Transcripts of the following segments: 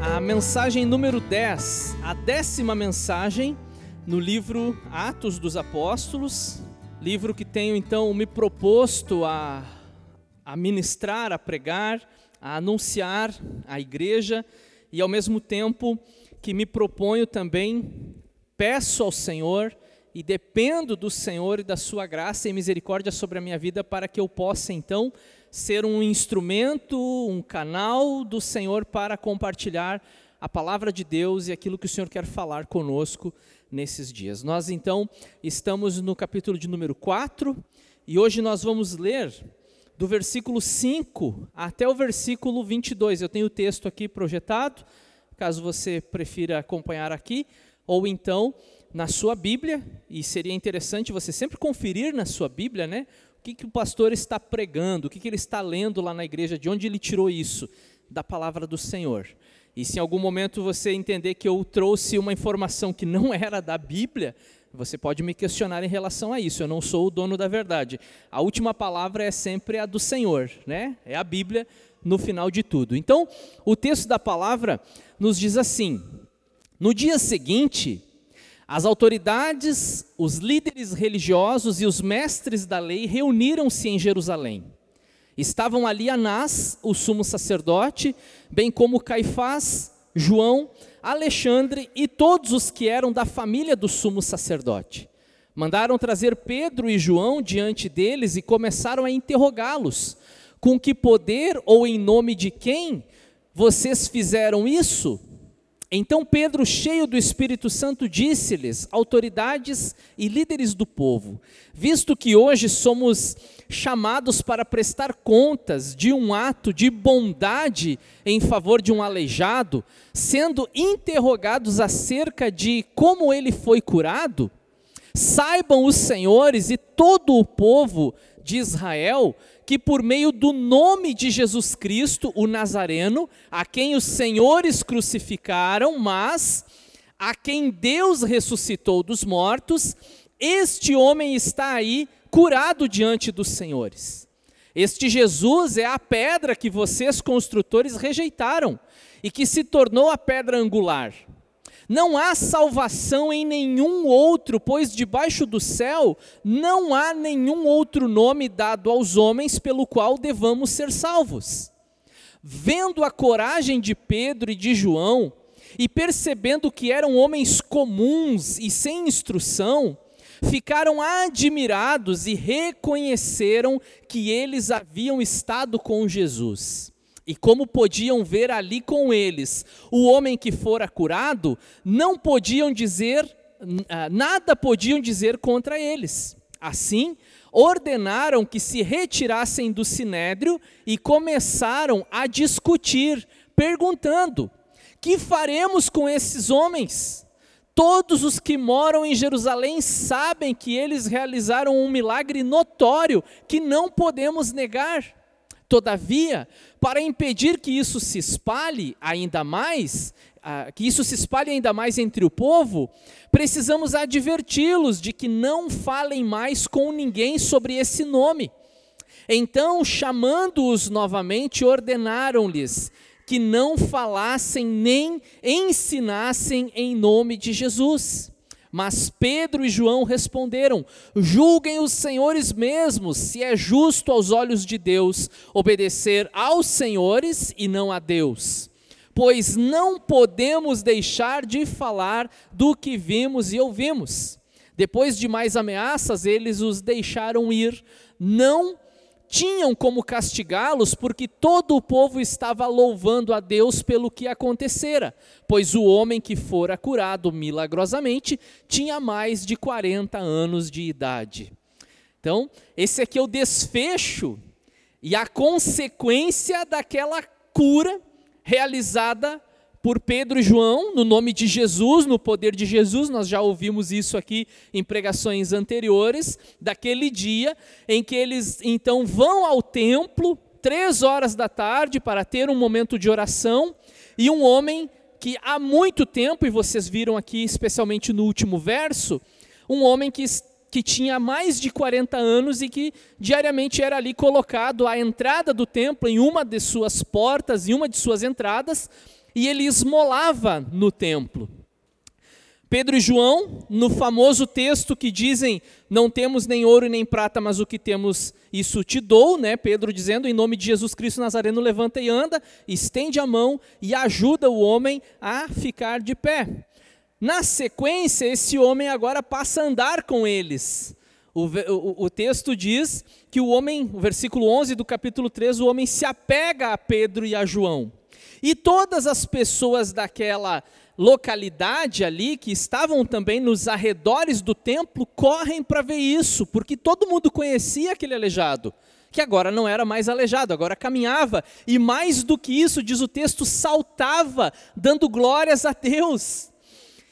a mensagem número 10, a décima mensagem no livro Atos dos Apóstolos, livro que tenho então me proposto a, a ministrar, a pregar, a anunciar à igreja e ao mesmo tempo que me proponho também, peço ao Senhor e dependo do Senhor e da sua graça e misericórdia sobre a minha vida para que eu possa então ser um instrumento, um canal do Senhor para compartilhar a palavra de Deus e aquilo que o Senhor quer falar conosco nesses dias. Nós então estamos no capítulo de número 4 e hoje nós vamos ler do versículo 5 até o versículo 22. Eu tenho o texto aqui projetado, caso você prefira acompanhar aqui, ou então na sua Bíblia, e seria interessante você sempre conferir na sua Bíblia, né? O que, que o pastor está pregando, o que, que ele está lendo lá na igreja, de onde ele tirou isso? Da palavra do Senhor. E se em algum momento você entender que eu trouxe uma informação que não era da Bíblia, você pode me questionar em relação a isso. Eu não sou o dono da verdade. A última palavra é sempre a do Senhor, né? É a Bíblia no final de tudo. Então, o texto da palavra nos diz assim: No dia seguinte, as autoridades, os líderes religiosos e os mestres da lei reuniram-se em Jerusalém. Estavam ali Anás, o sumo sacerdote, bem como Caifás, João, Alexandre e todos os que eram da família do sumo sacerdote. Mandaram trazer Pedro e João diante deles e começaram a interrogá-los: Com que poder ou em nome de quem vocês fizeram isso? Então Pedro, cheio do Espírito Santo, disse-lhes, autoridades e líderes do povo: Visto que hoje somos chamados para prestar contas de um ato de bondade em favor de um aleijado, sendo interrogados acerca de como ele foi curado, saibam os senhores e todo o povo de Israel que por meio do nome de Jesus Cristo, o Nazareno, a quem os senhores crucificaram, mas a quem Deus ressuscitou dos mortos, este homem está aí curado diante dos senhores. Este Jesus é a pedra que vocês construtores rejeitaram e que se tornou a pedra angular. Não há salvação em nenhum outro, pois debaixo do céu não há nenhum outro nome dado aos homens pelo qual devamos ser salvos. Vendo a coragem de Pedro e de João, e percebendo que eram homens comuns e sem instrução, ficaram admirados e reconheceram que eles haviam estado com Jesus. E como podiam ver ali com eles o homem que fora curado, não podiam dizer, ah, nada podiam dizer contra eles. Assim, ordenaram que se retirassem do sinédrio e começaram a discutir, perguntando: Que faremos com esses homens? Todos os que moram em Jerusalém sabem que eles realizaram um milagre notório que não podemos negar. Todavia, para impedir que isso se espalhe ainda mais, ah, que isso se espalhe ainda mais entre o povo, precisamos adverti-los de que não falem mais com ninguém sobre esse nome. Então, chamando-os novamente, ordenaram-lhes que não falassem nem ensinassem em nome de Jesus. Mas Pedro e João responderam: Julguem os senhores mesmos se é justo aos olhos de Deus obedecer aos senhores e não a Deus. Pois não podemos deixar de falar do que vimos e ouvimos. Depois de mais ameaças, eles os deixaram ir, não tinham como castigá-los, porque todo o povo estava louvando a Deus pelo que acontecera, pois o homem que fora curado milagrosamente tinha mais de 40 anos de idade. Então, esse aqui é o desfecho e a consequência daquela cura realizada por Pedro e João, no nome de Jesus, no poder de Jesus, nós já ouvimos isso aqui em pregações anteriores, daquele dia em que eles então vão ao templo, três horas da tarde, para ter um momento de oração, e um homem que há muito tempo, e vocês viram aqui, especialmente no último verso, um homem que que tinha mais de 40 anos e que diariamente era ali colocado à entrada do templo, em uma de suas portas, em uma de suas entradas, e ele esmolava no templo. Pedro e João, no famoso texto que dizem: Não temos nem ouro nem prata, mas o que temos, isso te dou, né? Pedro dizendo: Em nome de Jesus Cristo Nazareno, levanta e anda, estende a mão e ajuda o homem a ficar de pé. Na sequência, esse homem agora passa a andar com eles. O, o, o, texto diz que o homem, o versículo 11 do capítulo 3, o homem se apega a Pedro e a João. E todas as pessoas daquela localidade ali, que estavam também nos arredores do templo, correm para ver isso, porque todo mundo conhecia aquele aleijado, que agora não era mais aleijado, agora caminhava, e mais do que isso, diz o texto, saltava, dando glórias a Deus.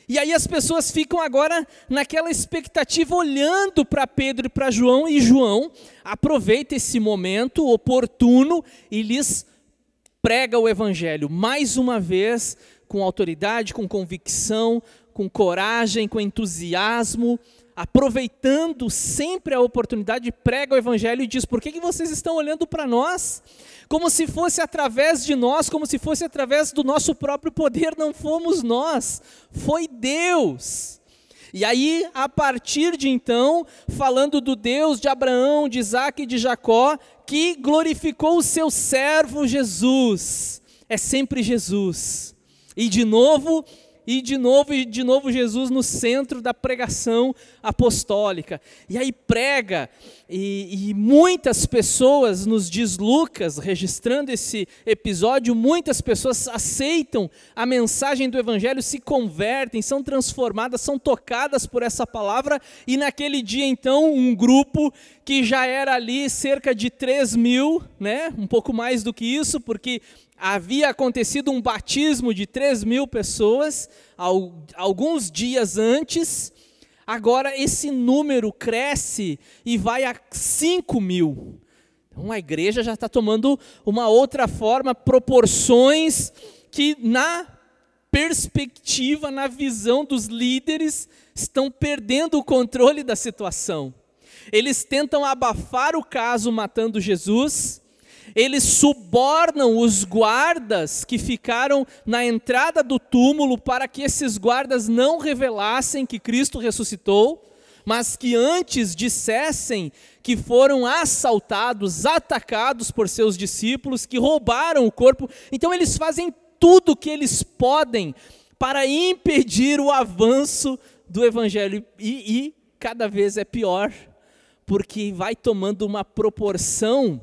E aí as pessoas ficam agora naquela expectativa, olhando para Pedro e para João, e João aproveita esse momento oportuno e lhes prega o evangelho mais uma vez com autoridade, com convicção, com coragem, com entusiasmo, aproveitando sempre a oportunidade, prega o Evangelho e diz: por que, que vocês estão olhando para nós? Como se fosse através de nós, como se fosse através do nosso próprio poder, não fomos nós, foi Deus. E aí, a partir de então, falando do Deus de Abraão, de Isaac e de Jacó, que glorificou o seu servo Jesus, é sempre Jesus. E de novo, e de novo, e de novo Jesus no centro da pregação apostólica. E aí prega, e, e, muitas pessoas, nos diz Lucas, registrando esse episódio, muitas pessoas aceitam a mensagem do Evangelho, se convertem, são transformadas, são tocadas por essa palavra, e naquele dia então, um grupo que já era ali cerca de 3 mil, né, um pouco mais do que isso, porque havia acontecido um batismo de 3 mil pessoas alguns dias antes, agora esse número cresce e vai a 5 mil. Então a igreja já está tomando uma outra forma, proporções que na perspectiva, na visão dos líderes, estão perdendo o controle da situação. Eles tentam abafar o caso matando Jesus, eles subornam os guardas que ficaram na entrada do túmulo para que esses guardas não revelassem que Cristo ressuscitou, mas que antes dissessem que foram assaltados, atacados por seus discípulos, que roubaram o corpo. Então eles fazem tudo o que eles podem para impedir o avanço do evangelho e, e cada vez é pior, porque vai tomando uma proporção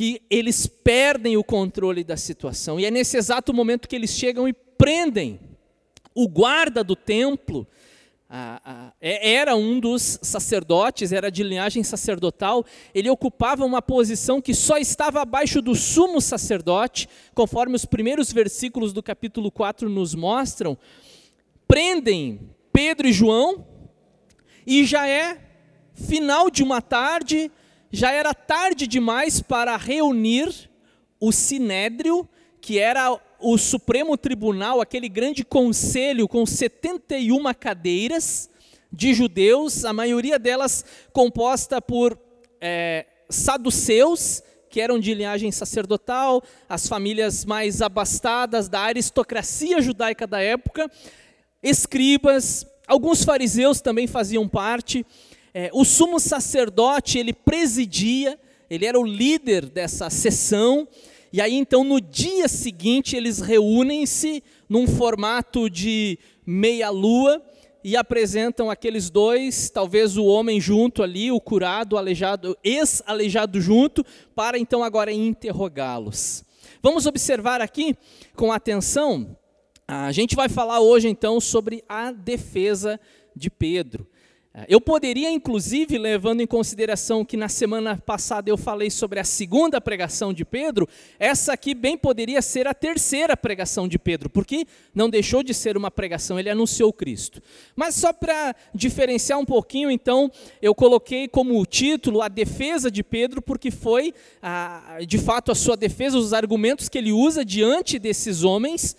que eles perdem o controle da situação. E é nesse exato momento que eles chegam e prendem o guarda do templo. É, era um dos sacerdotes, era de linhagem sacerdotal, ele ocupava uma posição que só estava abaixo do sumo sacerdote, conforme os primeiros versículos do capítulo 4 nos mostram. Prendem Pedro e João, e já é final de uma tarde, já era tarde demais para reunir o sinédrio, que era o Supremo Tribunal, aquele grande conselho com 71 cadeiras de judeus, a maioria delas composta por é, saduceus, que eram de linhagem sacerdotal, as famílias mais abastadas da aristocracia judaica da época, escribas, alguns fariseus também faziam parte, é, o sumo sacerdote, ele presidia, ele era o líder dessa sessão, e aí então no dia seguinte eles reúnem-se num formato de meia-lua e apresentam aqueles dois, talvez o homem junto ali, o curado, o aleijado, ex-aleijado junto, para então agora interrogá-los. Vamos observar aqui com atenção, a gente vai falar hoje então sobre a defesa de Pedro. É, eu poderia, inclusive, levando em consideração que na semana passada eu falei sobre a segunda pregação de Pedro, essa aqui bem poderia ser a terceira pregação de Pedro, porque não deixou de ser uma pregação, ele anunciou Cristo. Mas só para diferenciar um pouquinho, então, eu coloquei como título a defesa de Pedro, porque foi, de fato, a sua defesa, os argumentos que ele usa diante desses homens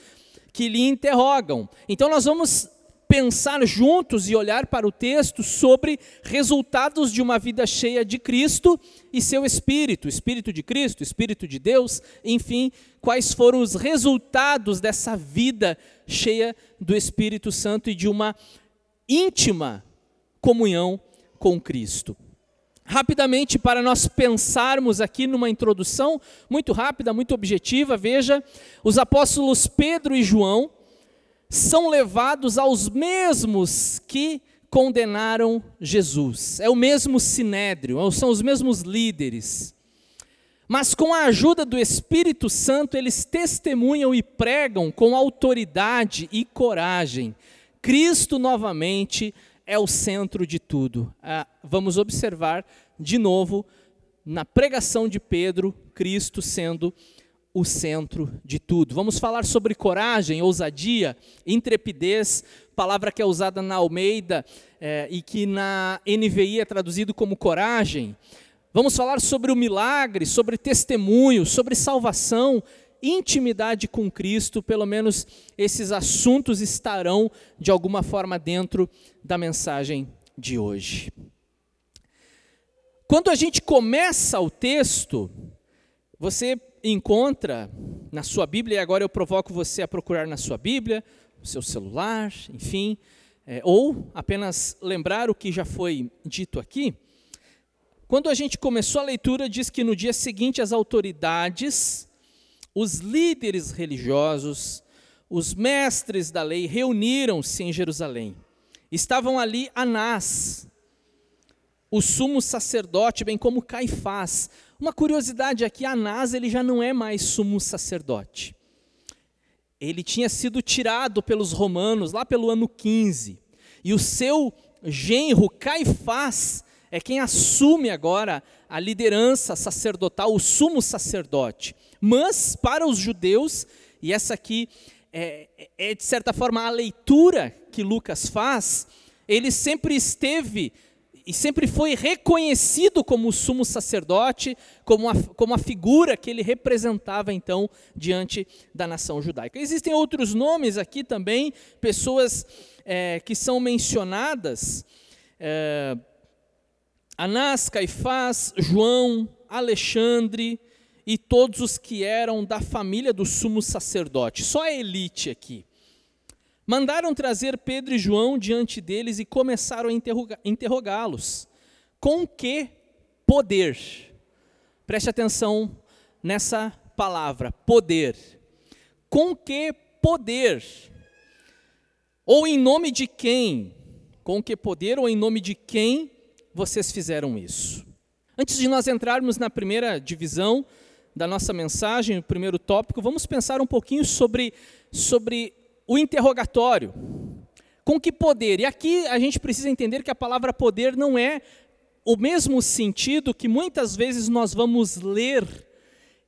que lhe interrogam. Então, nós vamos pensar juntos e olhar para o texto sobre resultados de uma vida cheia de Cristo e seu Espírito, Espírito de Cristo, Espírito de Deus, enfim, quais foram os resultados dessa vida cheia do Espírito Santo e de uma íntima comunhão com Cristo. Rapidamente, para nós pensarmos aqui numa introdução muito rápida, muito objetiva, veja, os apóstolos Pedro e João são levados aos mesmos que condenaram Jesus. É o mesmo sinédrio, são os mesmos líderes. Mas com a ajuda do Espírito Santo, eles testemunham e pregam com autoridade e coragem. Cristo novamente é o centro de tudo. Ah, vamos observar de novo na pregação de Pedro, Cristo sendo o centro de tudo. Vamos falar sobre coragem, ousadia, intrepidez, palavra que é usada na Almeida é, e que na NVI é traduzido como coragem. Vamos falar sobre o milagre, sobre testemunho, sobre salvação, intimidade com Cristo, pelo menos esses assuntos estarão de alguma forma dentro da mensagem de hoje. Quando a gente começa o texto, você encontra na sua Bíblia, e agora eu provoco você a procurar na sua Bíblia, no seu celular, enfim, é, ou apenas lembrar o que já foi dito aqui. Quando a gente começou a leitura, diz que no dia seguinte as autoridades, os líderes religiosos, os mestres da lei reuniram-se em Jerusalém. Estavam ali Anás, o sumo sacerdote, bem como Caifás, uma curiosidade aqui, Anás ele já não é mais sumo sacerdote. Ele tinha sido tirado pelos romanos lá pelo ano 15. E o seu genro Caifás é quem assume agora a liderança sacerdotal, o sumo sacerdote. Mas para os judeus, e essa aqui é, é de certa forma a leitura que Lucas faz, ele sempre esteve e sempre foi reconhecido como o sumo sacerdote, como a, como a figura que ele representava então diante da nação judaica. Existem outros nomes aqui também, pessoas é, que são mencionadas: é, Anás, Caifás, João, Alexandre e todos os que eram da família do sumo sacerdote. Só a elite aqui. Mandaram trazer Pedro e João diante deles e começaram a interrogá-los. Com que poder? Preste atenção nessa palavra, poder. Com que poder? Ou em nome de quem? Com que poder ou em nome de quem vocês fizeram isso? Antes de nós entrarmos na primeira divisão da nossa mensagem, o primeiro tópico, vamos pensar um pouquinho sobre, sobre o interrogatório. Com que poder? E aqui a gente precisa entender que a palavra poder não é o mesmo sentido que muitas vezes nós vamos ler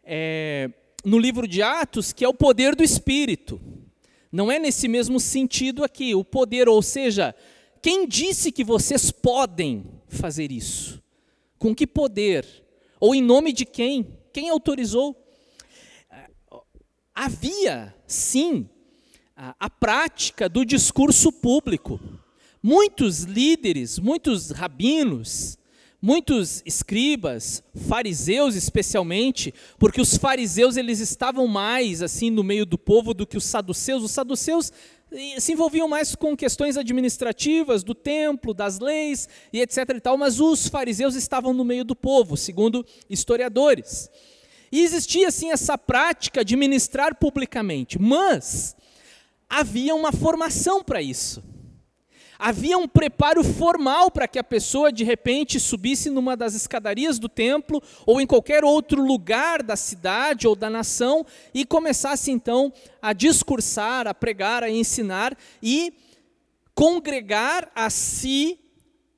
é, no livro de Atos, que é o poder do Espírito. Não é nesse mesmo sentido aqui, o poder, ou seja, quem disse que vocês podem fazer isso? Com que poder? Ou em nome de quem? Quem autorizou? Havia, sim, a, prática do discurso público. Muitos líderes, muitos rabinos, muitos escribas, fariseus especialmente, porque os fariseus eles estavam mais assim no meio do povo do que os saduceus. Os saduceus eh, se envolviam mais com questões administrativas do templo, das leis e etc e tal, mas os fariseus estavam no meio do povo, segundo historiadores. E existia assim essa prática de ministrar publicamente, mas havia uma formação para isso. Havia um preparo formal para que a pessoa de repente subisse numa das escadarias do templo ou em qualquer outro lugar da cidade ou da nação e começasse então a discursar, a pregar, a ensinar e congregar a si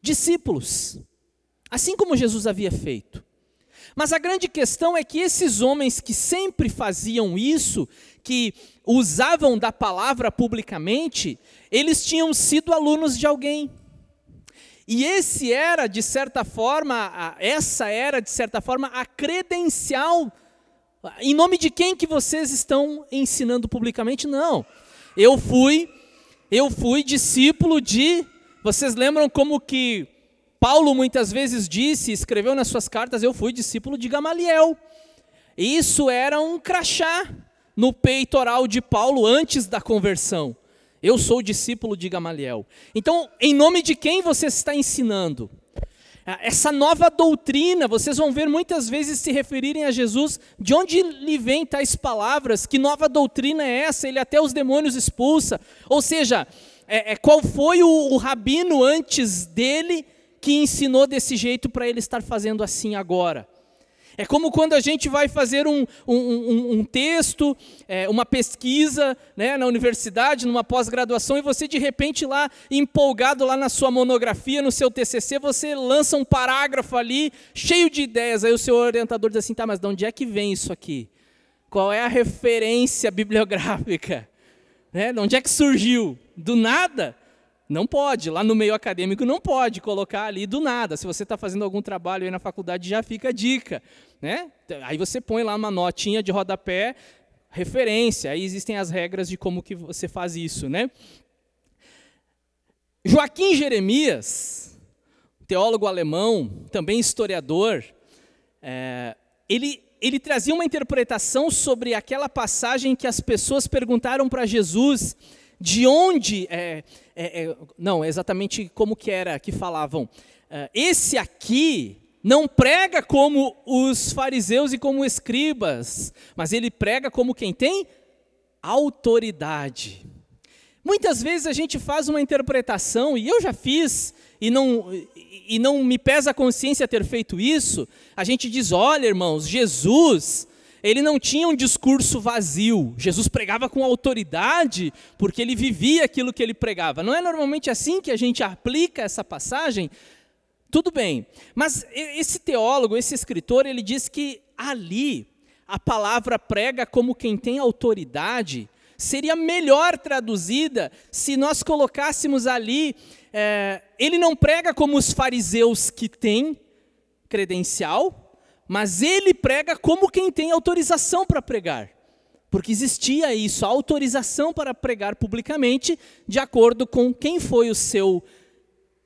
discípulos. Assim como Jesus havia feito. Mas a grande questão é que esses homens que sempre faziam isso, que usavam da palavra publicamente, eles tinham sido alunos de alguém. E esse era, de certa forma, essa era, de certa forma, a credencial. Em nome de quem que vocês estão ensinando publicamente? Não. Eu fui Eu fui discípulo de. Vocês lembram como que Paulo muitas vezes disse, escreveu nas suas cartas, eu fui discípulo de Gamaliel. Isso era um crachá no peitoral de Paulo antes da conversão. Eu sou discípulo de Gamaliel. Então, em nome de quem você está ensinando? Essa nova doutrina, vocês vão ver muitas vezes se referirem a Jesus, de onde lhe vêm tais palavras? Que nova doutrina é essa? Ele até os demônios expulsa. Ou seja, é, é, qual foi o, o rabino antes dele que ensinou desse jeito para ele estar fazendo assim agora? É como quando a gente vai fazer um, um, um, um texto, é, uma pesquisa né, na universidade, numa pós-graduação, e você de repente lá, empolgado lá na sua monografia, no seu TCC, você lança um parágrafo ali, cheio de ideias. Aí o seu orientador diz assim, tá, mas de onde é que vem isso aqui? Qual é a referência bibliográfica? Né, de onde é que surgiu? Do nada? Não pode, lá no meio acadêmico não pode colocar ali do nada. Se você está fazendo algum trabalho aí na faculdade, já fica a dica. Né? Aí você põe lá uma notinha de rodapé, referência, aí existem as regras de como que você faz isso. Né? Joaquim Jeremias, teólogo alemão, também historiador, é, ele, ele trazia uma interpretação sobre aquela passagem que as pessoas perguntaram para Jesus de onde, é, é, é, não, exatamente como que era que falavam, é, esse aqui não prega como os fariseus e como escribas, mas ele prega como quem tem autoridade. Muitas vezes a gente faz uma interpretação, e eu já fiz, e não, e não me pesa a consciência ter feito isso, a gente diz, olha irmãos, Jesus ele não tinha um discurso vazio. Jesus pregava com autoridade, porque ele vivia aquilo que ele pregava. Não é normalmente assim que a gente aplica essa passagem? Tudo bem. Mas esse teólogo, esse escritor, ele diz que ali a palavra prega como quem tem autoridade seria melhor traduzida se nós colocássemos ali. É, ele não prega como os fariseus que têm credencial, mas ele prega como quem tem autorização para pregar. Porque existia isso, a autorização para pregar publicamente, de acordo com quem foi o seu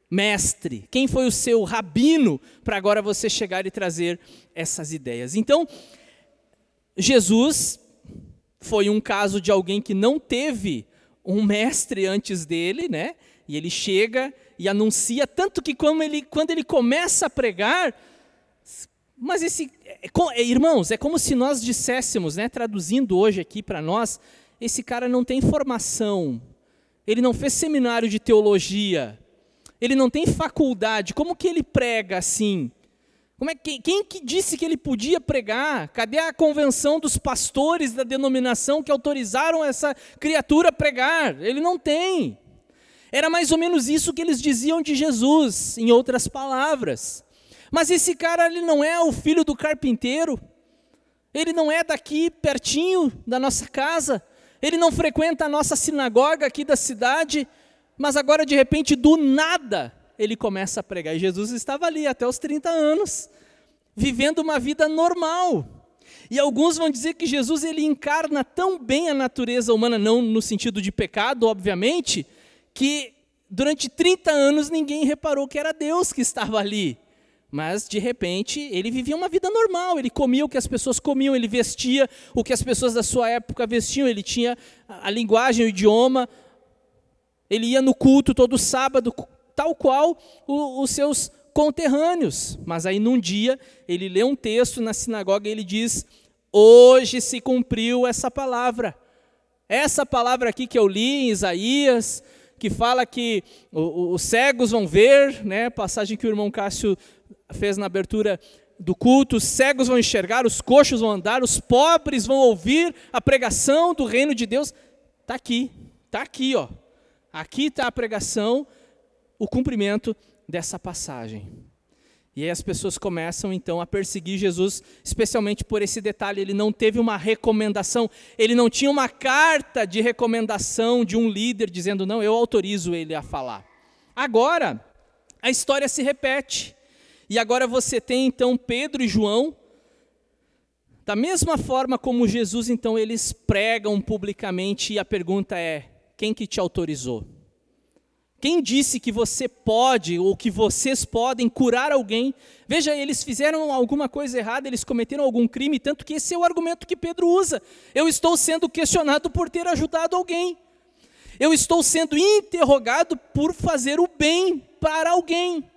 mestre, quem foi o seu rabino, para agora você chegar e trazer essas ideias. Então, Jesus foi um caso de alguém que não teve um mestre antes dele, né? E ele chega e anuncia, tanto que quando ele, quando ele começa a pregar, mas esse, é, é, irmãos, é como se nós disséssemos, né, traduzindo hoje aqui para nós, esse cara não tem formação, ele não fez seminário de teologia, ele não tem faculdade, como que ele prega assim? Como é, quem, quem que disse que ele podia pregar? Cadê a convenção dos pastores da denominação que autorizaram essa criatura a pregar? Ele não tem. Era mais ou menos isso que eles diziam de Jesus, em outras palavras. Mas esse cara ele não é o filho do carpinteiro, ele não é daqui pertinho da nossa casa, ele não frequenta a nossa sinagoga aqui da cidade, mas agora de repente do nada ele começa a pregar. E Jesus estava ali até os 30 anos, vivendo uma vida normal. E alguns vão dizer que Jesus ele encarna tão bem a natureza humana, não no sentido de pecado, obviamente, que durante 30 anos ninguém reparou que era Deus que estava ali. Mas, de repente, ele vivia uma vida normal, ele comia o que as pessoas comiam, ele vestia o que as pessoas da sua época vestiam, ele tinha a linguagem, o idioma, ele ia no culto todo sábado, tal qual os seus conterrâneos. Mas aí, num dia, ele lê um texto na sinagoga e ele diz: Hoje se cumpriu essa palavra. Essa palavra aqui que eu li em Isaías, que fala que os cegos vão ver, né? Passagem que o irmão Cássio fez na abertura do culto, os cegos vão enxergar, os coxos vão andar, os pobres vão ouvir a pregação do reino de Deus. Está aqui, está aqui, ó. Aqui está a pregação, o cumprimento dessa passagem. E aí as pessoas começam então a perseguir Jesus, especialmente por esse detalhe, ele não teve uma recomendação, ele não tinha uma carta de recomendação de um líder dizendo, não, eu autorizo ele a falar. Agora, a história se repete. E agora você tem então Pedro e João, da mesma forma como Jesus, então eles pregam publicamente, e a pergunta é: quem que te autorizou? Quem disse que você pode ou que vocês podem curar alguém? Veja, eles fizeram alguma coisa errada, eles cometeram algum crime, tanto que esse é o argumento que Pedro usa. Eu estou sendo questionado por ter ajudado alguém. Eu estou sendo interrogado por fazer o bem para alguém.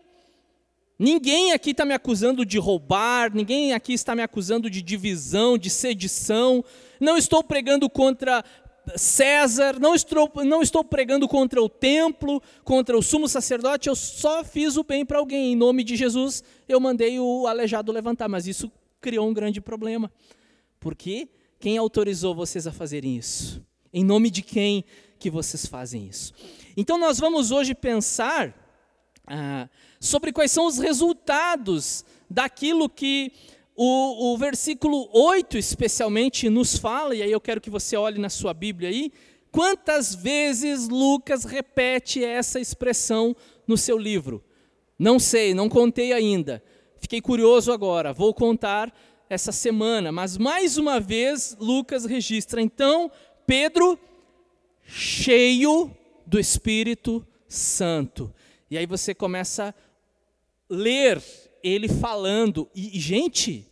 Ninguém aqui está me acusando de roubar, ninguém aqui está me acusando de divisão, de sedição. Não estou pregando contra César, não estou, não estou pregando contra o templo, contra o sumo sacerdote, eu só fiz o bem para alguém. Em nome de Jesus, eu mandei o aleijado levantar, mas isso criou um grande problema. Por quê? Quem autorizou vocês a fazerem isso? Em nome de quem que vocês fazem isso? Então, nós vamos hoje pensar ah, sobre quais são os resultados daquilo que o, o versículo 8, especialmente, nos fala, e aí eu quero que você olhe na sua Bíblia aí, quantas vezes Lucas repete essa expressão no seu livro. Não sei, não contei ainda. Fiquei curioso agora, vou contar essa semana, mas mais uma vez Lucas registra. Então, Pedro, cheio do Espírito Santo. E aí você começa a ler ele falando. E, gente,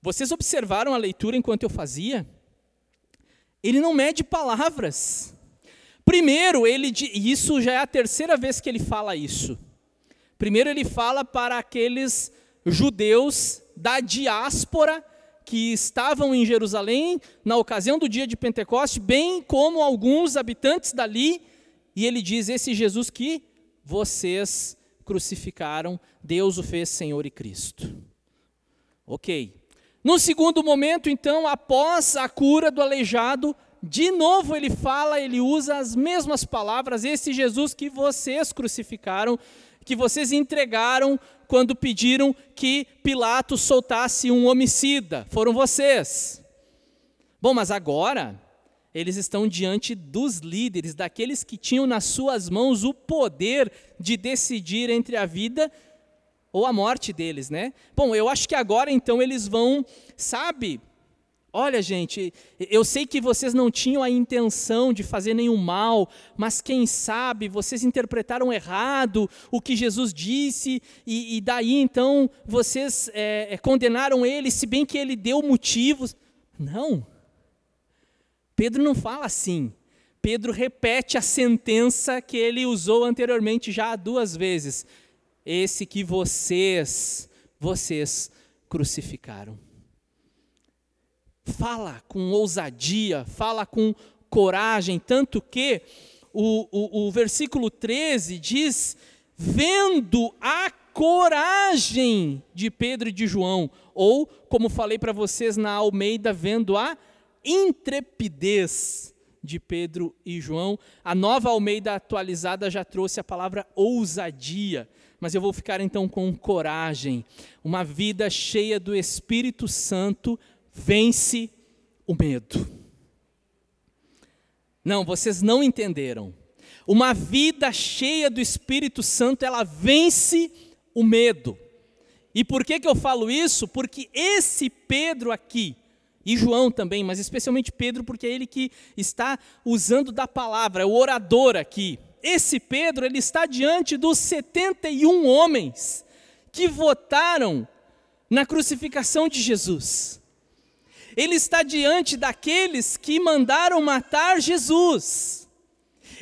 vocês observaram a leitura enquanto eu fazia? Ele não mede palavras. Primeiro, ele e isso já é a terceira vez que ele fala isso. Primeiro, ele fala para aqueles judeus da diáspora que estavam em Jerusalém na ocasião do dia de Pentecoste, bem como alguns habitantes dali, e ele diz: Esse Jesus que vocês crucificaram, Deus o fez Senhor e Cristo. Ok. No segundo momento, então, após a cura do aleijado, de novo ele fala, ele usa as mesmas palavras, esse Jesus que vocês crucificaram, que vocês entregaram quando pediram que Pilatos soltasse um homicida. Foram vocês. Bom, mas agora eles estão diante dos líderes, daqueles que tinham nas suas mãos o poder de decidir entre a vida ou a morte deles, né? Bom, eu acho que agora então eles vão, sabe? Olha, gente, eu sei que vocês não tinham a intenção de fazer nenhum mal, mas quem sabe vocês interpretaram errado o que Jesus disse, e, e daí então vocês é, condenaram ele, se bem que ele deu motivos. Não, Pedro não fala assim. Pedro repete a sentença que ele usou anteriormente já duas vezes. Esse que vocês, vocês crucificaram. Fala com ousadia, fala com coragem, tanto que o, o, o versículo 13 diz: vendo a coragem de Pedro e de João, ou, como falei para vocês na Almeida, vendo a intrepidez de Pedro e João. A nova Almeida atualizada já trouxe a palavra ousadia, mas eu vou ficar então com coragem. Uma vida cheia do Espírito Santo vence o medo. Não, vocês não entenderam. Uma vida cheia do Espírito Santo, ela vence o medo. E por que, que eu falo isso? Porque esse Pedro aqui, e João também, mas especialmente Pedro, porque é ele que está usando da palavra, é o orador aqui. Esse Pedro, ele está diante dos 71 homens que votaram na crucificação de Jesus. Ele está diante daqueles que mandaram matar Jesus.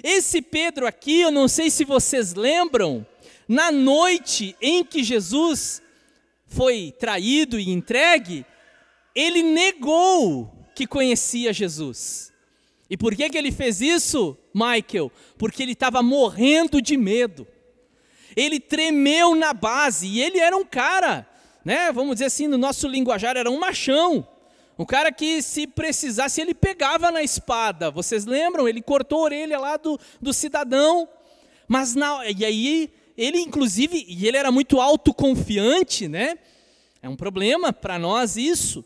Esse Pedro aqui, eu não sei se vocês lembram, na noite em que Jesus foi traído e entregue, ele negou que conhecia Jesus. E por que, que ele fez isso, Michael? Porque ele estava morrendo de medo. Ele tremeu na base e ele era um cara, né? Vamos dizer assim, no nosso linguajar, era um machão. Um cara que, se precisasse, ele pegava na espada. Vocês lembram? Ele cortou a orelha lá do, do cidadão. Mas, na, e aí, ele, inclusive, e ele era muito autoconfiante, né? É um problema para nós isso.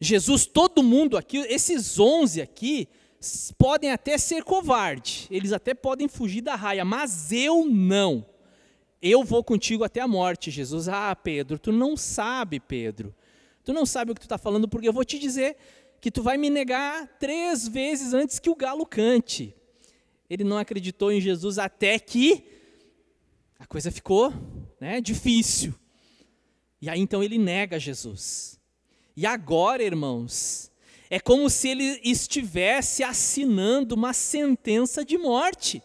Jesus, todo mundo aqui, esses onze aqui, podem até ser covarde, eles até podem fugir da raia, mas eu não. Eu vou contigo até a morte, Jesus. Ah, Pedro, tu não sabe, Pedro. Tu não sabe o que tu está falando, porque eu vou te dizer, que tu vai me negar três vezes antes que o galo cante. Ele não acreditou em Jesus até que a coisa ficou né, difícil. E aí então ele nega Jesus. E agora, irmãos, é como se ele estivesse assinando uma sentença de morte.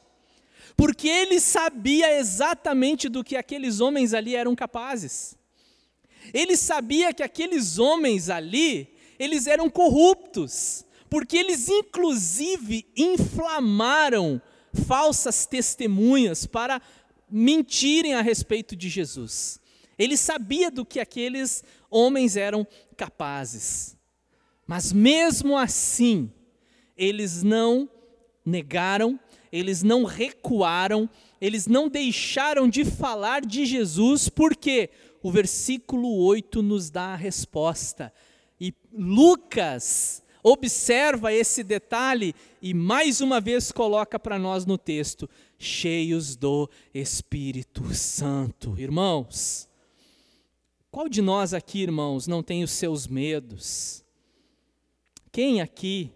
Porque ele sabia exatamente do que aqueles homens ali eram capazes. Ele sabia que aqueles homens ali, eles eram corruptos, porque eles inclusive inflamaram falsas testemunhas para mentirem a respeito de Jesus. Ele sabia do que aqueles homens eram capazes. Mas mesmo assim, eles não negaram, eles não recuaram, eles não deixaram de falar de Jesus, porque o versículo 8 nos dá a resposta. E Lucas observa esse detalhe e mais uma vez coloca para nós no texto: cheios do Espírito Santo. Irmãos, qual de nós aqui, irmãos, não tem os seus medos? Quem aqui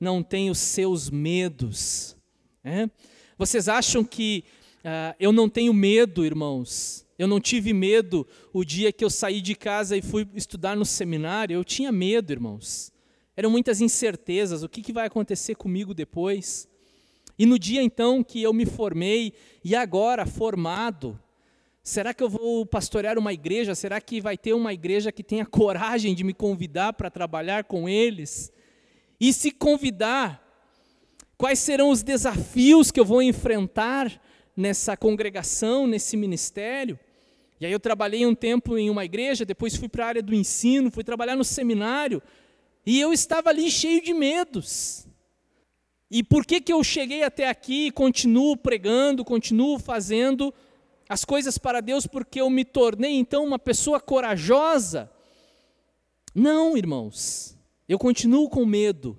não tem os seus medos? É? Vocês acham que uh, eu não tenho medo, irmãos? Eu não tive medo o dia que eu saí de casa e fui estudar no seminário. Eu tinha medo, irmãos. Eram muitas incertezas. O que, que vai acontecer comigo depois? E no dia então que eu me formei, e agora formado, Será que eu vou pastorear uma igreja? Será que vai ter uma igreja que tenha coragem de me convidar para trabalhar com eles? E se convidar, quais serão os desafios que eu vou enfrentar nessa congregação, nesse ministério? E aí eu trabalhei um tempo em uma igreja, depois fui para a área do ensino, fui trabalhar no seminário, e eu estava ali cheio de medos. E por que, que eu cheguei até aqui e continuo pregando, continuo fazendo as coisas para Deus porque eu me tornei então uma pessoa corajosa. Não, irmãos, eu continuo com medo,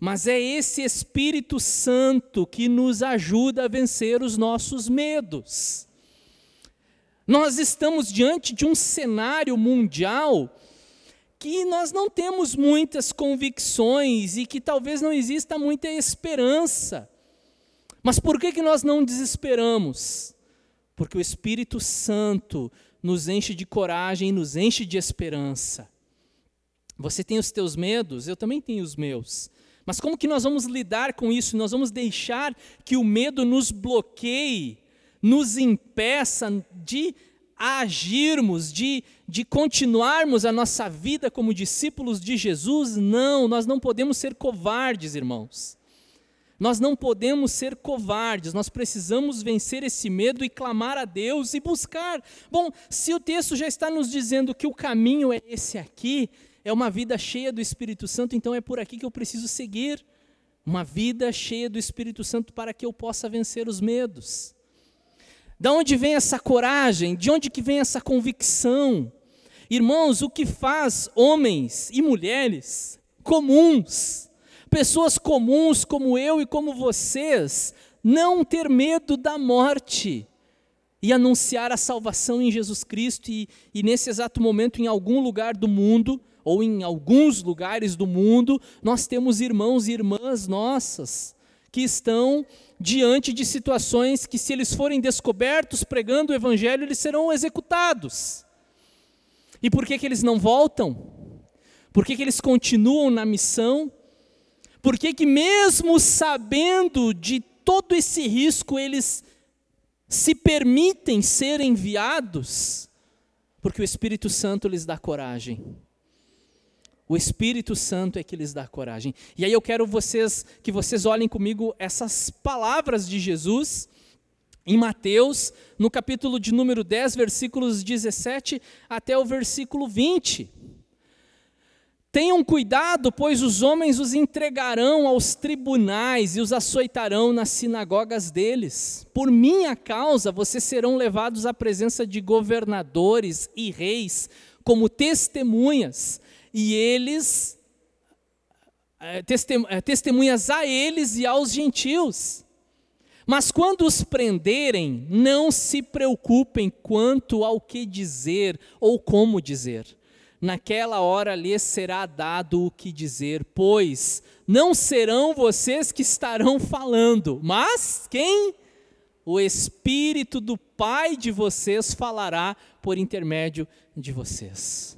mas é esse Espírito Santo que nos ajuda a vencer os nossos medos. Nós estamos diante de um cenário mundial que nós não temos muitas convicções e que talvez não exista muita esperança. Mas por que, que nós não desesperamos? Porque o Espírito Santo nos enche de coragem, nos enche de esperança. Você tem os teus medos, eu também tenho os meus. Mas como que nós vamos lidar com isso? Nós vamos deixar que o medo nos bloqueie, nos impeça de agirmos, de, de continuarmos a nossa vida como discípulos de Jesus? Não, nós não podemos ser covardes, irmãos. Nós não podemos ser covardes, nós precisamos vencer esse medo e clamar a Deus e buscar. Bom, se o texto já está nos dizendo que o caminho é esse aqui, é uma vida cheia do Espírito Santo, então é por aqui que eu preciso seguir. Uma vida cheia do Espírito Santo para que eu possa vencer os medos. Da onde vem essa coragem? De onde que vem essa convicção? Irmãos, o que faz homens e mulheres comuns pessoas comuns como eu e como vocês, não ter medo da morte e anunciar a salvação em Jesus Cristo, e, e nesse exato momento, em algum lugar do mundo, ou em alguns lugares do mundo, nós temos irmãos e irmãs nossas que estão diante de situações que, se eles forem descobertos pregando o Evangelho, eles serão executados. E por que, que eles não voltam? Por que, que eles continuam na missão? Por que mesmo sabendo de todo esse risco, eles se permitem ser enviados? Porque o Espírito Santo lhes dá coragem. O Espírito Santo é que lhes dá coragem. E aí eu quero vocês que vocês olhem comigo essas palavras de Jesus em Mateus, no capítulo de número 10, versículos 17 até o versículo 20. Tenham cuidado, pois os homens os entregarão aos tribunais e os açoitarão nas sinagogas deles. Por minha causa, vocês serão levados à presença de governadores e reis como testemunhas, e eles é, é, testemunhas a eles e aos gentios. Mas quando os prenderem, não se preocupem quanto ao que dizer ou como dizer naquela hora lhes será dado o que dizer, pois não serão vocês que estarão falando, mas quem? O Espírito do Pai de vocês falará por intermédio de vocês.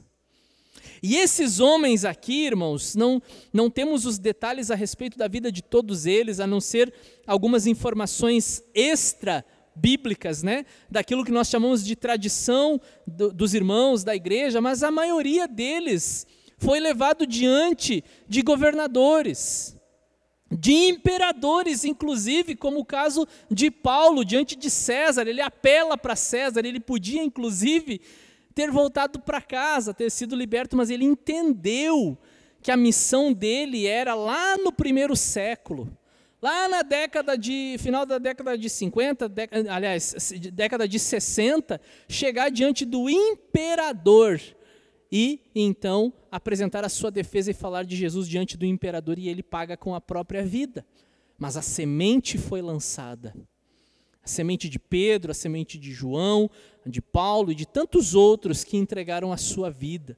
E esses homens aqui, irmãos, não, não temos os detalhes a respeito da vida de todos eles, a não ser algumas informações extra bíblicas, né? Daquilo que nós chamamos de tradição do, dos irmãos da igreja, mas a maioria deles foi levado diante de governadores, de imperadores, inclusive, como o caso de Paulo, diante de César. Ele apela para César, ele podia, inclusive, ter voltado para casa, ter sido liberto, mas ele entendeu que a missão dele era lá no primeiro século. Lá na década de. final da década de 50, década, aliás, década de 60, chegar diante do imperador e então apresentar a sua defesa e falar de Jesus diante do imperador e ele paga com a própria vida. Mas a semente foi lançada. A semente de Pedro, a semente de João, de Paulo e de tantos outros que entregaram a sua vida.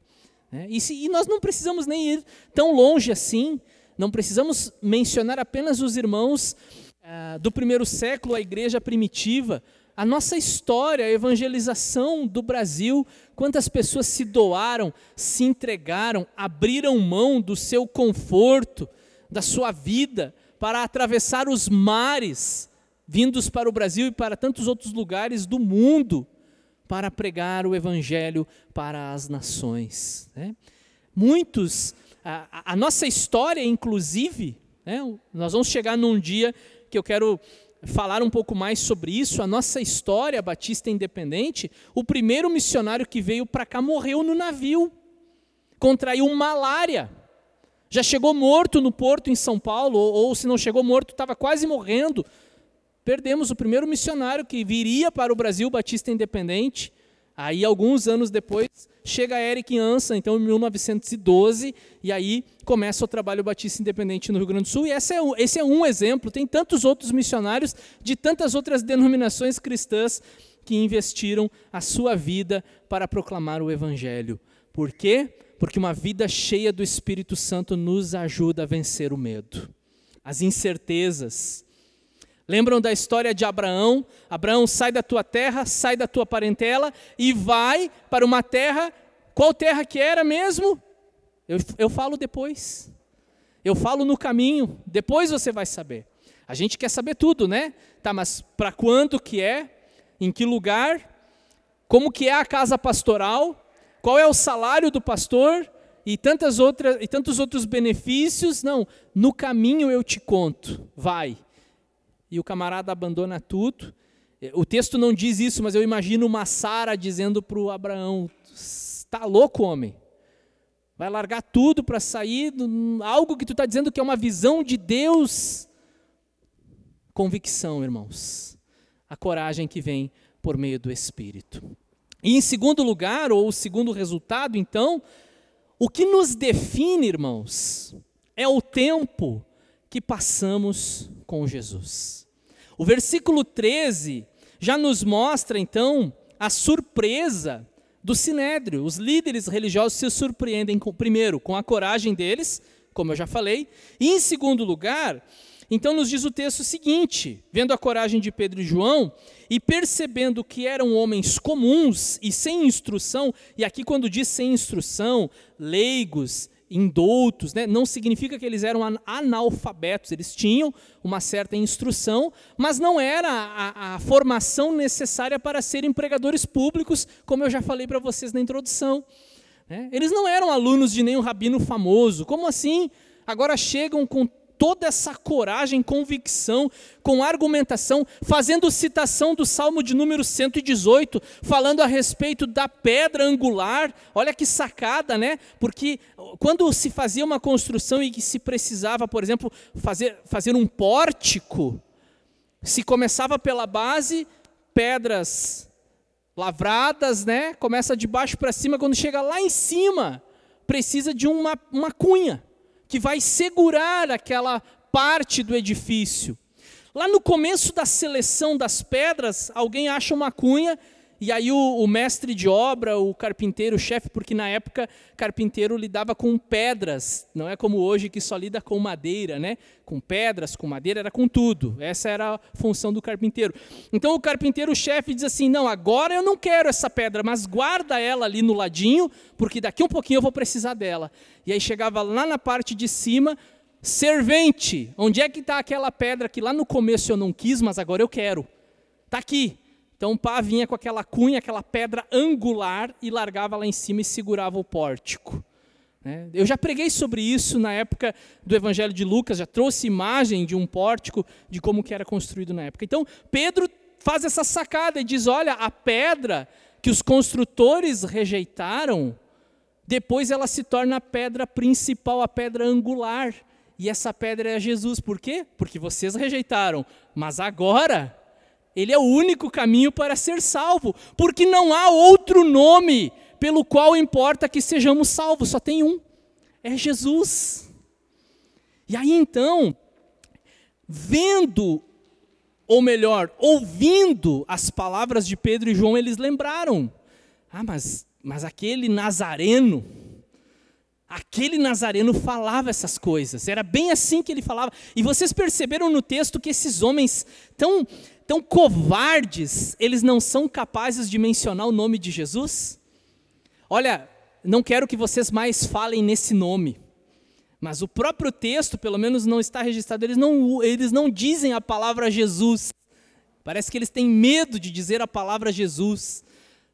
Né? E, se, e nós não precisamos nem ir tão longe assim não precisamos mencionar apenas os irmãos ah, do primeiro século, a igreja primitiva, a nossa história, a evangelização do Brasil, quantas pessoas se doaram, se entregaram, abriram mão do seu conforto, da sua vida, para atravessar os mares, vindos para o Brasil e para tantos outros lugares do mundo, para pregar o Evangelho para as nações. Né? Muitos a, a nossa história, inclusive, né, nós vamos chegar num dia que eu quero falar um pouco mais sobre isso. A nossa história batista independente, o primeiro missionário que veio para cá morreu no navio, contraiu malária. Já chegou morto no porto em São Paulo, ou, ou se não chegou morto, estava quase morrendo. Perdemos o primeiro missionário que viria para o Brasil Batista Independente. Aí, alguns anos depois, chega Eric Ansa, então em 1912, e aí começa o trabalho Batista Independente no Rio Grande do Sul. E esse é, esse é um exemplo, tem tantos outros missionários de tantas outras denominações cristãs que investiram a sua vida para proclamar o Evangelho. Por quê? Porque uma vida cheia do Espírito Santo nos ajuda a vencer o medo, as incertezas, Lembram da história de Abraão? Abraão sai da tua terra, sai da tua parentela e vai para uma terra. Qual terra que era mesmo? Eu, eu falo depois. Eu falo no caminho. Depois você vai saber. A gente quer saber tudo, né? Tá, mas para quando que é? Em que lugar? Como que é a casa pastoral? Qual é o salário do pastor? E tantas outras e tantos outros benefícios? Não, no caminho eu te conto. Vai e o camarada abandona tudo. O texto não diz isso, mas eu imagino uma Sara dizendo para o Abraão: Está louco, homem? Vai largar tudo para sair, algo que tu está dizendo que é uma visão de Deus. Convicção, irmãos. A coragem que vem por meio do Espírito. E em segundo lugar, ou segundo resultado, então, o que nos define, irmãos, é o tempo que passamos com Jesus. O versículo 13 já nos mostra então a surpresa do sinédrio. Os líderes religiosos se surpreendem com, primeiro com a coragem deles, como eu já falei, e em segundo lugar, então nos diz o texto seguinte: vendo a coragem de Pedro e João e percebendo que eram homens comuns e sem instrução, e aqui quando diz sem instrução, leigos, indoutos, né? não significa que eles eram analfabetos, eles tinham uma certa instrução, mas não era a, a formação necessária para serem pregadores públicos, como eu já falei para vocês na introdução. Né? Eles não eram alunos de nenhum rabino famoso, como assim? Agora chegam com toda essa coragem, convicção, com argumentação, fazendo citação do Salmo de número 118, falando a respeito da pedra angular. Olha que sacada, né? Porque quando se fazia uma construção e que se precisava, por exemplo, fazer, fazer um pórtico, se começava pela base, pedras lavradas, né? Começa de baixo para cima, quando chega lá em cima, precisa de uma, uma cunha que vai segurar aquela parte do edifício. Lá no começo da seleção das pedras, alguém acha uma cunha e aí o, o, mestre de obra, o carpinteiro, o chefe, porque na época carpinteiro lidava com pedras, não é como hoje que só lida com madeira, né? Com pedras, com madeira, era com tudo. Essa era a função do carpinteiro. Então o carpinteiro, o chefe, diz assim: não, agora eu não quero essa pedra, mas guarda ela ali no ladinho, porque daqui um pouquinho eu vou precisar dela. E aí chegava lá na parte de cima, servente, onde é que está aquela pedra que lá no começo eu não quis, mas agora eu quero? Está aqui. Então o pá vinha com aquela cunha, aquela pedra angular e largava lá em cima e segurava o pórtico. Né? Eu já preguei sobre isso na época do Evangelho de Lucas, já trouxe imagem de um pórtico, de como que era construído na época. Então Pedro faz essa sacada e diz: olha, a pedra que os construtores rejeitaram, depois ela se torna a pedra principal, a pedra angular. E essa pedra é Jesus. Por quê? Porque vocês rejeitaram. Mas agora ele é o único caminho para ser salvo, porque não há outro nome pelo qual importa que sejamos salvos, só tem um: é Jesus. E aí então, vendo, ou melhor, ouvindo as palavras de Pedro e João, eles lembraram: ah, mas, mas aquele nazareno, Aquele nazareno falava essas coisas, era bem assim que ele falava. E vocês perceberam no texto que esses homens tão tão covardes, eles não são capazes de mencionar o nome de Jesus? Olha, não quero que vocês mais falem nesse nome, mas o próprio texto, pelo menos não está registrado, eles não, eles não dizem a palavra Jesus. Parece que eles têm medo de dizer a palavra Jesus.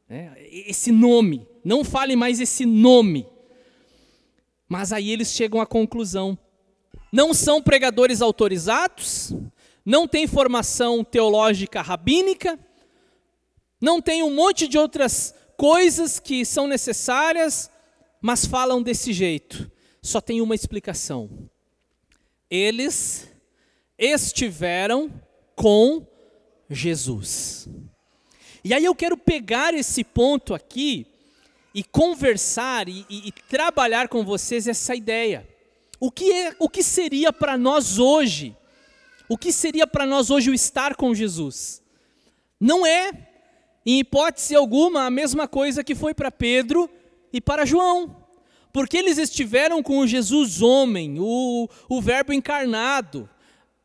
Né? Esse nome, não fale mais esse nome. Mas aí eles chegam à conclusão: não são pregadores autorizados, não tem formação teológica rabínica, não tem um monte de outras coisas que são necessárias, mas falam desse jeito. Só tem uma explicação. Eles estiveram com Jesus. E aí eu quero pegar esse ponto aqui e conversar e, e, e trabalhar com vocês essa ideia. O que, é, o que seria para nós hoje o que seria para nós hoje o estar com Jesus? Não é, em hipótese alguma, a mesma coisa que foi para Pedro e para João. Porque eles estiveram com o Jesus homem, o, o Verbo encarnado,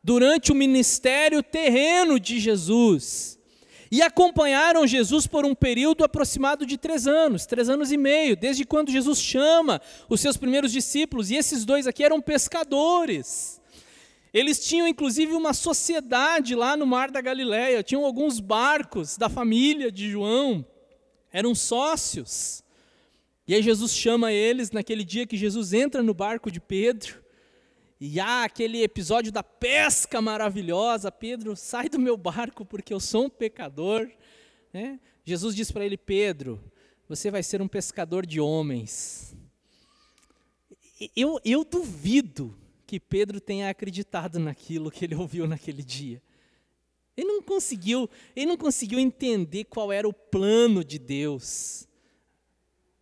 durante o ministério terreno de Jesus. E acompanharam Jesus por um período aproximado de três anos, três anos e meio, desde quando Jesus chama os seus primeiros discípulos. E esses dois aqui eram pescadores. Eles tinham inclusive uma sociedade lá no Mar da Galileia, tinham alguns barcos da família de João, eram sócios. E aí Jesus chama eles naquele dia que Jesus entra no barco de Pedro. E há aquele episódio da pesca maravilhosa. Pedro, sai do meu barco porque eu sou um pecador. Né? Jesus diz para ele: Pedro, você vai ser um pescador de homens. Eu, eu duvido que Pedro tenha acreditado naquilo que ele ouviu naquele dia. Ele não conseguiu, ele não conseguiu entender qual era o plano de Deus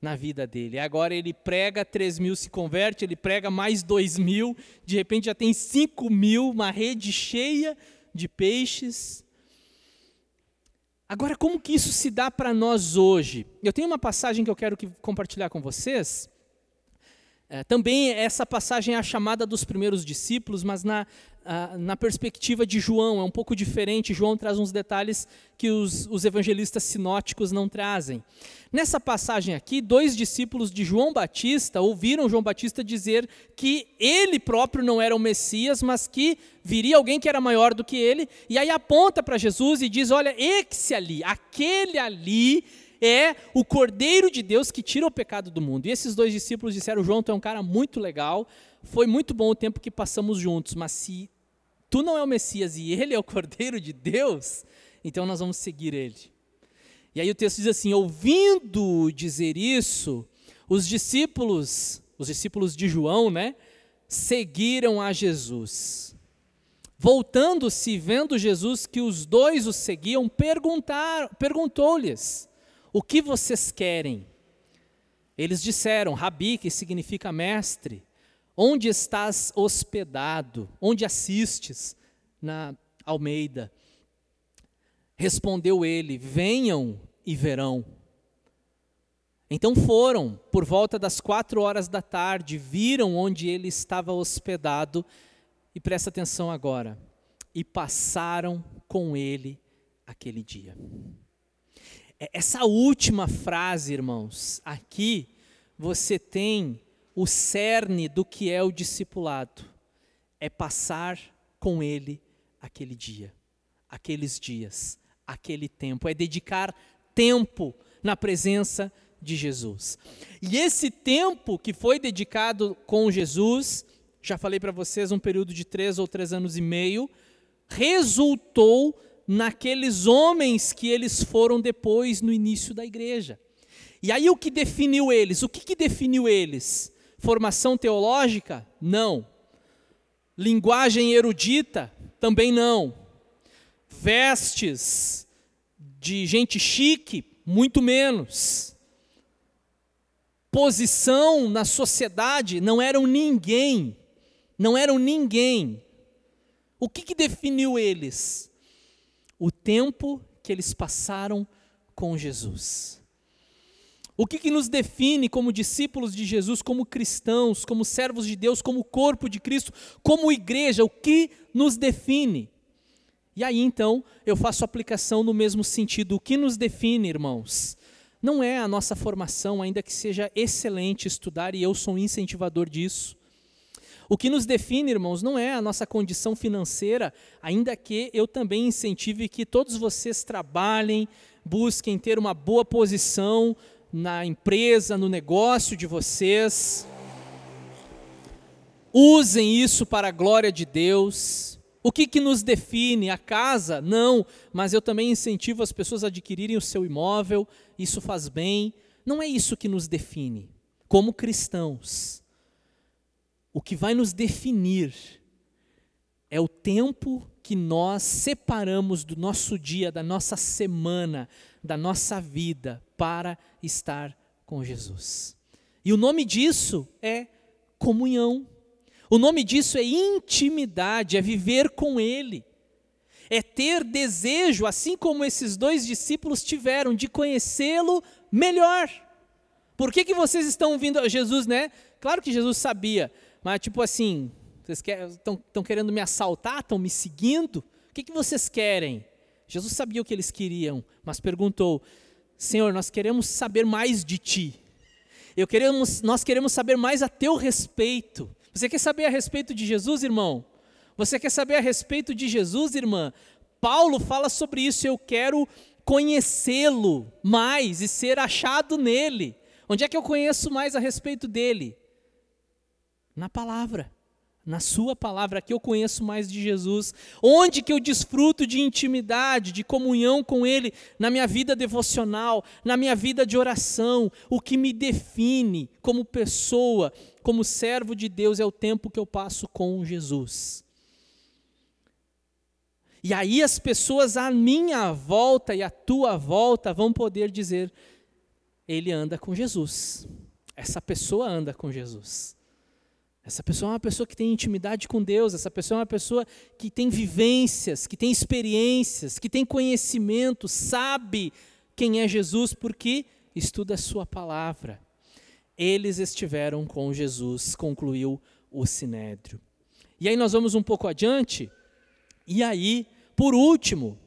na vida dele. Agora ele prega, 3 mil se converte, ele prega mais 2 mil, de repente já tem 5 mil, uma rede cheia de peixes. Agora, como que isso se dá para nós hoje? Eu tenho uma passagem que eu quero que, compartilhar com vocês, é, também essa passagem é a chamada dos primeiros discípulos, mas na, na perspectiva de João, é um pouco diferente. João traz uns detalhes que os, os evangelistas sinóticos não trazem. Nessa passagem aqui, dois discípulos de João Batista ouviram João Batista dizer que ele próprio não era o Messias, mas que viria alguém que era maior do que ele, e aí aponta para Jesus e diz: Olha, esse ali, aquele ali é o Cordeiro de Deus que tira o pecado do mundo. E esses dois discípulos disseram: João, tu é um cara muito legal, foi muito bom o tempo que passamos juntos, mas se tu não é o Messias e ele é o Cordeiro de Deus, então nós vamos seguir ele. E aí o texto diz assim: ouvindo dizer isso, os discípulos, os discípulos de João, né, seguiram a Jesus. Voltando-se, vendo Jesus que os dois o seguiam, perguntou-lhes: o que vocês querem? Eles disseram: Rabi, que significa mestre, onde estás hospedado? Onde assistes? Na Almeida. Respondeu ele: Venham e verão. Então foram, por volta das quatro horas da tarde, viram onde ele estava hospedado, e presta atenção agora, e passaram com ele aquele dia. É, essa última frase, irmãos, aqui você tem o cerne do que é o discipulado. É passar com ele aquele dia, aqueles dias, aquele tempo. É dedicar tempo na presença de Jesus. E esse tempo que foi dedicado com Jesus, já falei para vocês, um período de três ou três anos e meio, resultou naqueles homens que eles foram depois no início da igreja. E aí o que definiu eles? O que, que definiu eles? Formação teológica? Não. Linguagem erudita? Também não. Vestes de gente chique? Muito menos. Posição na sociedade? Não eram ninguém. Não eram ninguém. O que, que definiu eles? O tempo que eles passaram com Jesus. O que, que nos define como discípulos de Jesus, como cristãos, como servos de Deus, como corpo de Cristo, como igreja? O que nos define? E aí então eu faço aplicação no mesmo sentido. O que nos define, irmãos? Não é a nossa formação, ainda que seja excelente estudar, e eu sou um incentivador disso. O que nos define, irmãos, não é a nossa condição financeira, ainda que eu também incentive que todos vocês trabalhem, busquem ter uma boa posição na empresa, no negócio de vocês. Usem isso para a glória de Deus. O que, que nos define? A casa? Não, mas eu também incentivo as pessoas a adquirirem o seu imóvel, isso faz bem. Não é isso que nos define. Como cristãos, o que vai nos definir é o tempo que nós separamos do nosso dia, da nossa semana, da nossa vida para estar com Jesus. E o nome disso é comunhão. O nome disso é intimidade, é viver com Ele. É ter desejo, assim como esses dois discípulos tiveram, de conhecê-lo melhor. Por que, que vocês estão vindo a Jesus, né? Claro que Jesus sabia, mas tipo assim, vocês estão querendo me assaltar, estão me seguindo? O que, que vocês querem? Jesus sabia o que eles queriam, mas perguntou: Senhor, nós queremos saber mais de Ti. Eu queremos, nós queremos saber mais a Teu respeito. Você quer saber a respeito de Jesus, irmão? Você quer saber a respeito de Jesus, irmã? Paulo fala sobre isso. Eu quero conhecê-lo mais e ser achado nele. Onde é que eu conheço mais a respeito dele? Na palavra na sua palavra, que eu conheço mais de Jesus, onde que eu desfruto de intimidade, de comunhão com Ele, na minha vida devocional, na minha vida de oração, o que me define como pessoa, como servo de Deus, é o tempo que eu passo com Jesus. E aí as pessoas à minha volta e à tua volta vão poder dizer: ele anda com Jesus. Essa pessoa anda com Jesus. Essa pessoa é uma pessoa que tem intimidade com Deus, essa pessoa é uma pessoa que tem vivências, que tem experiências, que tem conhecimento, sabe quem é Jesus porque estuda a sua palavra. Eles estiveram com Jesus, concluiu o sinédrio. E aí nós vamos um pouco adiante, e aí, por último,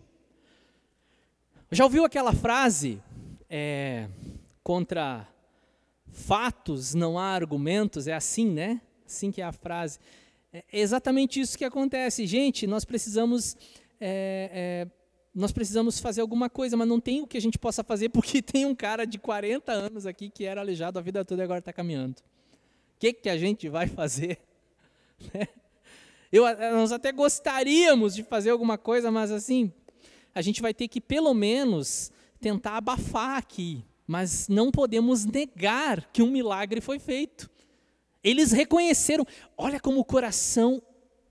já ouviu aquela frase é, contra fatos não há argumentos? É assim, né? Assim que é a frase. É exatamente isso que acontece. Gente, nós precisamos. É, é, nós precisamos fazer alguma coisa, mas não tem o que a gente possa fazer porque tem um cara de 40 anos aqui que era aleijado a vida toda e agora está caminhando. O que, que a gente vai fazer? Né? Eu, nós até gostaríamos de fazer alguma coisa, mas assim, a gente vai ter que pelo menos tentar abafar aqui. Mas não podemos negar que um milagre foi feito. Eles reconheceram, olha como o coração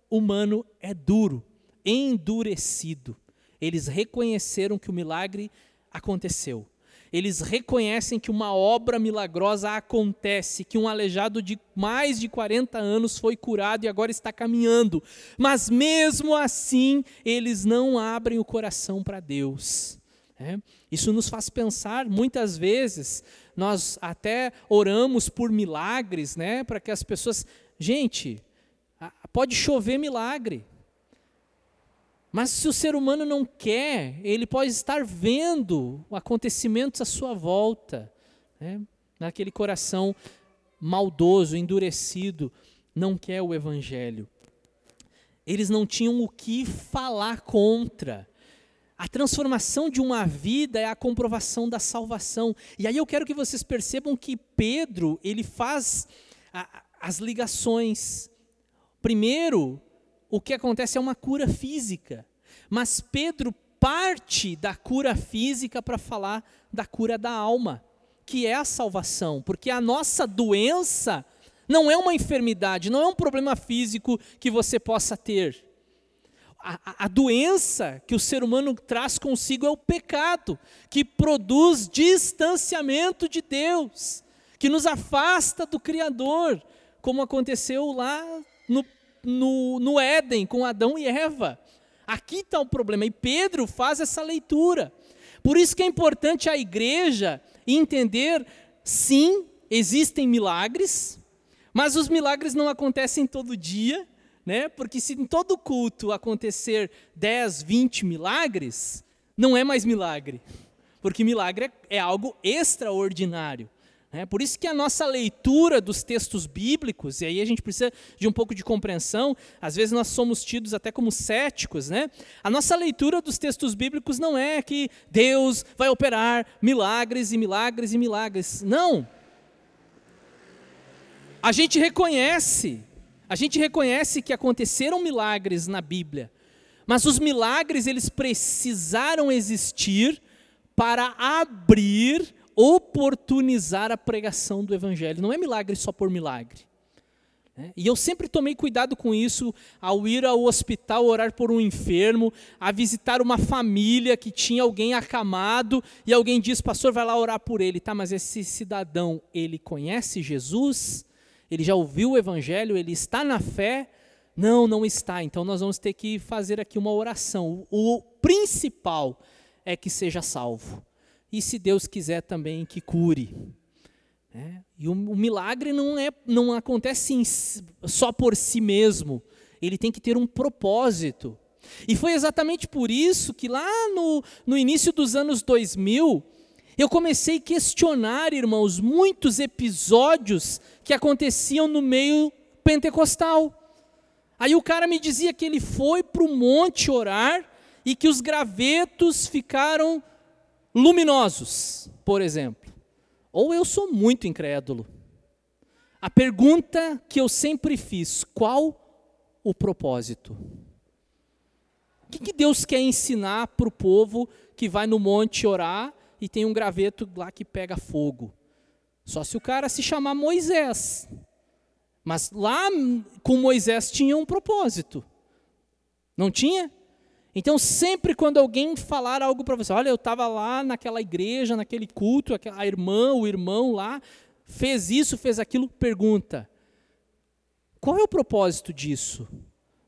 humano é duro, endurecido. Eles reconheceram que o milagre aconteceu. Eles reconhecem que uma obra milagrosa acontece, que um aleijado de mais de 40 anos foi curado e agora está caminhando. Mas mesmo assim, eles não abrem o coração para Deus. É, isso nos faz pensar, muitas vezes, nós até oramos por milagres, né, para que as pessoas. Gente, pode chover milagre. Mas se o ser humano não quer, ele pode estar vendo acontecimentos à sua volta, né, naquele coração maldoso, endurecido, não quer o evangelho. Eles não tinham o que falar contra. A transformação de uma vida é a comprovação da salvação. E aí eu quero que vocês percebam que Pedro, ele faz a, as ligações. Primeiro, o que acontece é uma cura física. Mas Pedro parte da cura física para falar da cura da alma, que é a salvação, porque a nossa doença não é uma enfermidade, não é um problema físico que você possa ter a, a, doença que o ser humano traz consigo é o pecado, que produz distanciamento de Deus, que nos afasta do Criador, como aconteceu lá no, no, no Éden com Adão e Eva. Aqui está o problema, e Pedro faz essa leitura. Por isso que é importante a igreja entender, sim, existem milagres, mas os milagres não acontecem todo dia, né? Porque se em todo culto acontecer 10, 20 milagres, não é mais milagre, porque milagre é algo extraordinário. Né? Por isso que a nossa leitura dos textos bíblicos, e aí a gente precisa de um pouco de compreensão, às vezes nós somos tidos até como céticos, né? A nossa leitura dos textos bíblicos não é que Deus vai operar milagres e milagres e milagres. Não. A gente reconhece a gente reconhece que aconteceram milagres na Bíblia, mas os milagres eles precisaram existir para abrir, oportunizar a pregação do evangelho. Não é milagre só por milagre. Né? E eu sempre tomei cuidado com isso ao ir ao hospital orar por um enfermo, a visitar uma família que tinha alguém acamado e alguém diz, pastor, vai lá orar por ele, tá? Mas esse cidadão, ele conhece Jesus? Ele já ouviu o evangelho, ele está na fé. Não, não está. Então nós vamos ter que fazer aqui uma oração. O principal é que seja salvo. E se Deus quiser também que cure. É, e o, o, milagre não, é, não acontece em, só por si mesmo. Ele tem que ter um propósito. E foi exatamente por isso que lá no, no início dos anos 2000, eu comecei a questionar, irmãos, muitos episódios que aconteciam no meio pentecostal. Aí o cara me dizia que ele foi para o monte orar e que os gravetos ficaram luminosos, por exemplo. Ou eu sou muito incrédulo. A pergunta que eu sempre fiz: qual o propósito? O que, Deus quer ensinar para o povo que vai no monte orar e tem um graveto lá que pega fogo. Só se o cara se chamar Moisés. Mas lá com Moisés tinha um propósito. Não tinha? Então, sempre quando alguém falar algo para você, olha, eu estava lá naquela igreja, naquele culto, a irmã, o irmão lá, fez isso, fez aquilo, pergunta: qual é o propósito disso?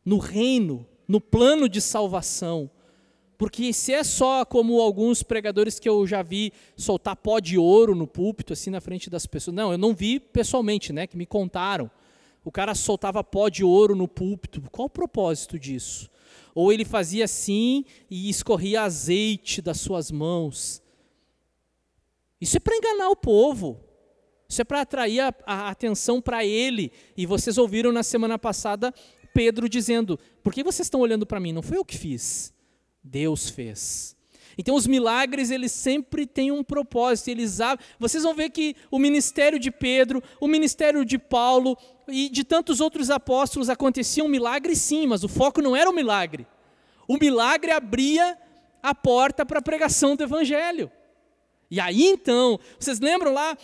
No reino, no plano de salvação, porque se é só como alguns pregadores que eu já vi soltar pó de ouro no púlpito, assim, na frente das pessoas. Não, eu não vi pessoalmente, né? Que me contaram. O cara soltava pó de ouro no púlpito. Qual o propósito disso? Ou ele fazia assim e escorria azeite das suas mãos. Isso é para enganar o povo. Isso é para atrair a, a atenção para ele. E vocês ouviram na semana passada Pedro dizendo: Por que vocês estão olhando para mim? Não foi eu que fiz. Deus fez. Então os milagres eles sempre têm um propósito. Eles vocês vão ver que o ministério de Pedro, o ministério de Paulo e de tantos outros apóstolos aconteciam milagres sim, mas o foco não era o milagre. O milagre abria a porta para a pregação do evangelho. E aí então, vocês lembram lá?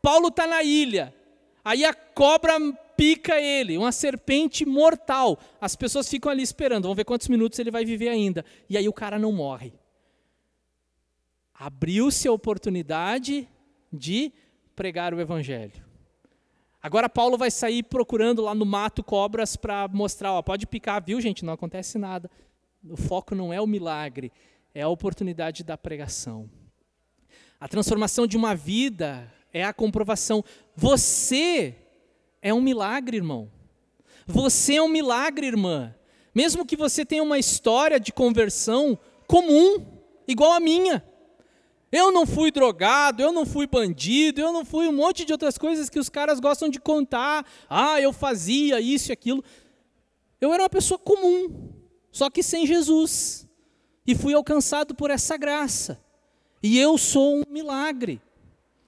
Paulo está na ilha. Aí a cobra pica ele, uma serpente mortal. As pessoas ficam ali esperando, vamos ver quantos minutos ele vai viver ainda. E aí o cara não morre. Abriu-se a oportunidade de pregar o evangelho. Agora Paulo vai sair procurando lá no mato cobras para mostrar, ó, pode picar, viu, gente? Não acontece nada. O foco não é o milagre, é a oportunidade da pregação. A transformação de uma vida é a comprovação. Você é um milagre, irmão. Você é um milagre, irmã. Mesmo que você tenha uma história de conversão comum, igual a minha. Eu não fui drogado, eu não fui bandido, eu não fui um monte de outras coisas que os caras gostam de contar. Ah, eu fazia isso e aquilo. Eu era uma pessoa comum, só que sem Jesus. E fui alcançado por essa graça. E eu sou um milagre.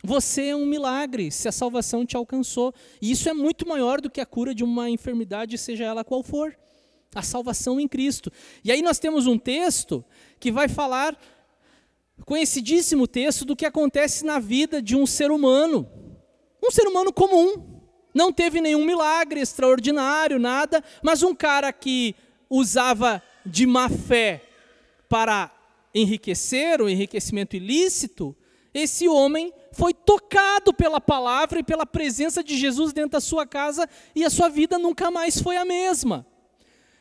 Você é um milagre se a salvação te alcançou. E isso é muito maior do que a cura de uma enfermidade, seja ela qual for. A salvação em Cristo. E aí nós temos um texto que vai falar conhecidíssimo texto do que acontece na vida de um ser humano. Um ser humano comum. Não teve nenhum milagre extraordinário, nada, mas um cara que usava de má fé para enriquecer, o enriquecimento ilícito, esse homem foi tocado pela palavra e pela presença de Jesus dentro da sua casa e a sua vida nunca mais foi a mesma.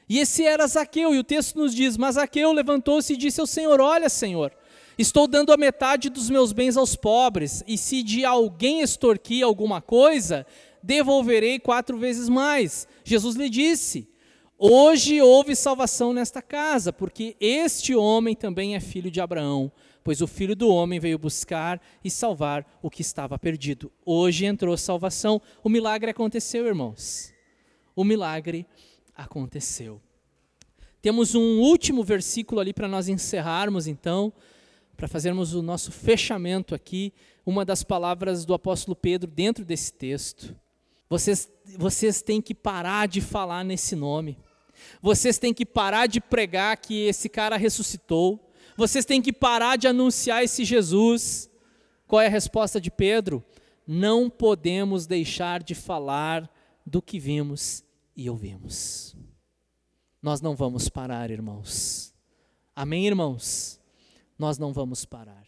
E esse era Zaqueu, e o texto nos diz: Mas Zaqueu levantou-se e disse ao Senhor: Olha, Senhor, Estou dando a metade dos meus bens aos pobres, e se de alguém extorquir alguma coisa, devolverei quatro vezes mais. Jesus lhe disse: Hoje houve salvação nesta casa, porque este homem também é filho de Abraão, pois o filho do homem veio buscar e salvar o que estava perdido. Hoje entrou salvação. O milagre aconteceu, irmãos. O milagre aconteceu. Temos um último versículo ali para nós encerrarmos, então para fazermos o nosso fechamento aqui, uma das palavras do apóstolo Pedro dentro desse texto. Vocês, vocês têm que parar de falar nesse nome. Vocês têm que parar de pregar que esse cara ressuscitou. Vocês têm que parar de anunciar esse Jesus. Qual é a resposta de Pedro? Não podemos deixar de falar do que vimos e ouvimos. Nós não vamos parar, irmãos. Amém, irmãos? nós não vamos parar.